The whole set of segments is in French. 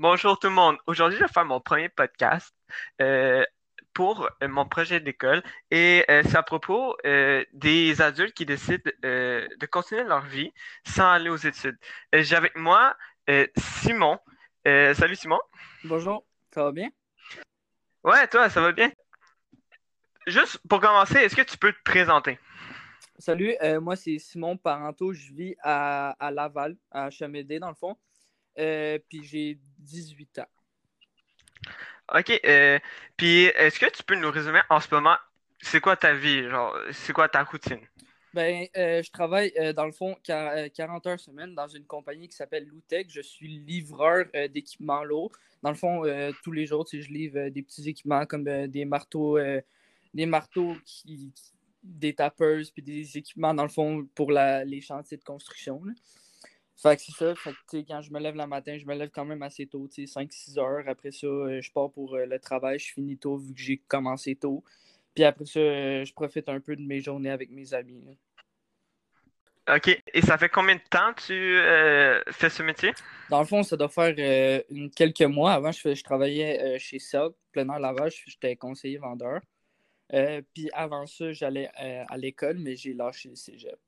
bonjour tout le monde. Aujourd'hui, je vais faire mon premier podcast euh, pour euh, mon projet d'école et euh, c'est à propos des adultes qui décident de continuer leur vie sans aller aux études. J'ai avec moi Simon. salut Simon. Bonjour, ça va bien? Ouais, toi, ça va bien? Juste pour commencer, est-ce que tu peux te présenter? Salut, moi c'est Simon Parenteau, je vis à, à Laval, à Chamédé dans le fond. Euh, puis j'ai 18 ans. OK. Euh, puis est-ce que tu peux nous résumer en ce moment, c'est quoi ta vie? Genre, c'est quoi ta routine? Ben, euh, je travaille dans le fond 40 heures semaine dans une compagnie qui s'appelle Loutech. Je suis livreur d'équipements lourds. Dans le fond, tous les jours, je livre des petits équipements comme des marteaux, des marteaux qui, des tapeuses, puis des équipements, dans le fond, pour les chantiers de construction. Fait que c'est ça. Fait que, quand je me lève le matin, je me lève quand même assez tôt, 5-6 heures. Après ça, euh, je pars pour euh, le travail. Je finis tôt vu que j'ai commencé tôt. Puis après ça, euh, je profite un peu de mes journées avec mes amis. OK. Et ça fait combien de temps tu fais ce métier? Dans le fond, ça doit faire quelques mois. Avant, je, je travaillais chez Cell, plein air lavage. J'étais conseiller vendeur. puis avant ça, j'allais à l'école, mais j'ai lâché le cégep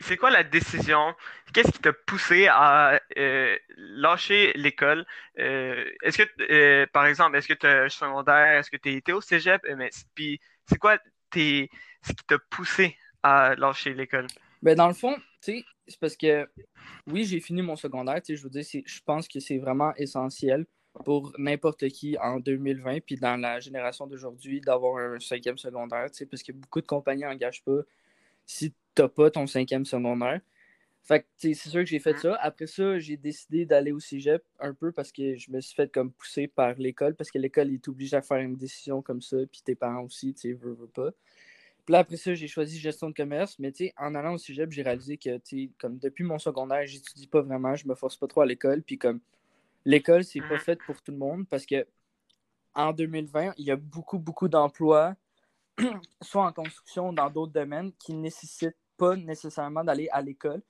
c'est quoi la décision? Qu'est-ce qui t'a poussé à euh, lâcher l'école? Euh, est-ce que, euh, par exemple, est-ce que tu es secondaire? Est-ce que tu été au cégep? Mais, puis, c'est quoi tes, ce qui t'a poussé à lâcher l'école? Ben, dans le fond, c'est parce que, oui, j'ai fini mon secondaire. Je veux dire, je pense que c'est vraiment essentiel pour n'importe qui en 2020, puis dans la génération d'aujourd'hui, d'avoir un cinquième secondaire, parce que beaucoup de compagnies n'engagent pas. Si t'as pas ton cinquième secondaire. Fait que c'est sûr que j'ai fait ça. Après ça, j'ai décidé d'aller au cégep un peu parce que je me suis fait comme pousser par l'école parce que l'école est obligée à faire une décision comme ça, puis tes parents aussi, tu sais, veux, veux pas. Puis là, après ça, j'ai choisi gestion de commerce, mais tu sais, en allant au cégep, j'ai réalisé que, tu sais, comme depuis mon secondaire, j'étudie pas vraiment, je me force pas trop à l'école, puis comme l'école, c'est pas fait pour tout le monde parce que en 2020, il y a beaucoup, beaucoup d'emplois, soit en construction ou dans d'autres domaines, qui nécessitent pas nécessairement d'aller à l'école.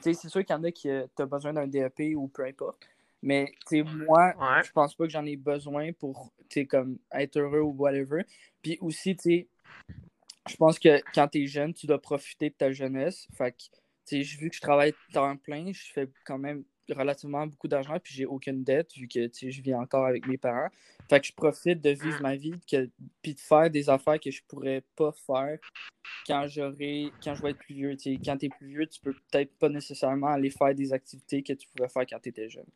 C'est sûr qu'il y en a qui euh, ont besoin d'un DEP ou peu importe. Mais moi, je pense pas que j'en ai besoin pour comme être heureux ou whatever. Puis aussi, je pense que quand tu es jeune, tu dois profiter de ta jeunesse. Fait que, vu que je travaille temps plein, je fais quand même relativement beaucoup d'argent, puis j'ai aucune dette, vu que je vis encore avec mes parents. Fait que je profite de vivre ma vie, que, puis de faire des affaires que je pourrais pas faire quand j'aurai quand je vais être plus vieux. quand tu es plus vieux, tu peux peut-être pas nécessairement aller faire des activités que tu pouvais faire quand tu étais jeune.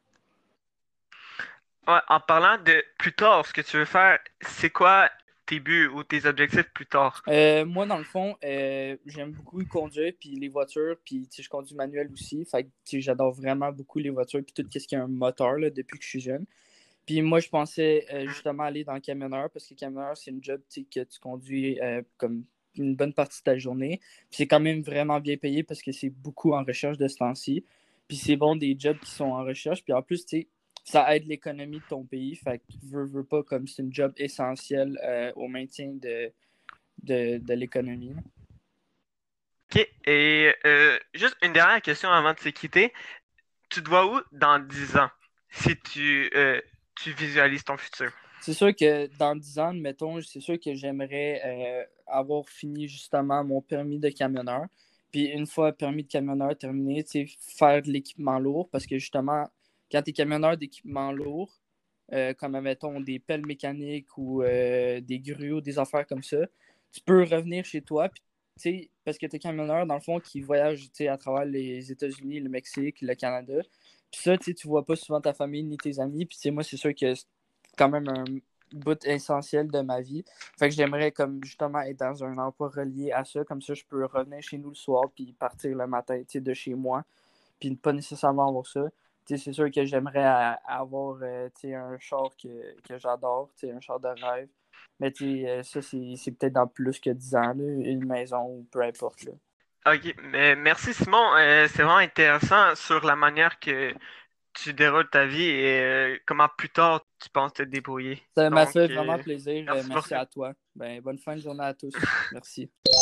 en parlant de plus tard, ce que tu veux faire, c'est quoi tes buts ou tes objectifs plus tard? Euh, moi, dans le fond, euh, j'aime beaucoup conduire, puis les voitures, puis je conduis manuel aussi. J'adore vraiment beaucoup les voitures, puis tout ce qui a un moteur là, depuis que je suis jeune. Puis moi, je pensais euh, justement aller dans le camionneur, parce que camionneur, c'est une job que tu conduis comme une bonne partie de ta journée. Puis c'est quand même vraiment bien payé parce que c'est beaucoup en recherche de ce temps-ci. Puis c'est bon des jobs qui sont en recherche. Puis en plus, tu ça aide l'économie de ton pays. Fait que veux, veux pas, comme c'est une job essentiel euh, au maintien de, de, l'économie. OK. Et euh, juste une dernière question avant de se quitter. Tu te vois où dans 10 ans si tu, euh, tu visualises ton futur? C'est sûr que dans 10 ans, mettons, c'est sûr que j'aimerais avoir fini justement mon permis de camionneur. Puis une fois permis de camionneur terminé, faire de l'équipement lourd parce que justement, quand tu es camionneur d'équipement lourd, euh, comme mettons des pelles mécaniques ou euh, des grues, des affaires comme ça, tu peux revenir chez toi. parce que tu es camionneur, dans le fond, qui voyage à travers les États-Unis, le Mexique, le Canada. Puis ça, tu vois pas souvent ta famille ni tes amis. Puis moi, c'est sûr que c'est quand même un bout essentiel de ma vie. Fait que j'aimerais comme justement être dans un emploi relié à ça. Comme ça, je peux revenir chez nous le soir puis partir le matin de chez moi. Puis pas nécessairement avoir ça c'est sûr que j'aimerais avoir euh, un char que, j'adore, un char de rêve. Mais euh, ça, c'est peut-être dans plus que 10 ans, une maison ou peu importe. Ok, mais merci Simon. Euh, c'est vraiment intéressant sur la manière que tu déroules ta vie et comment plus tard tu penses te débrouiller. Ça m'a fait vraiment plaisir. Merci, merci à toi. Ben, bonne fin de journée à tous. merci.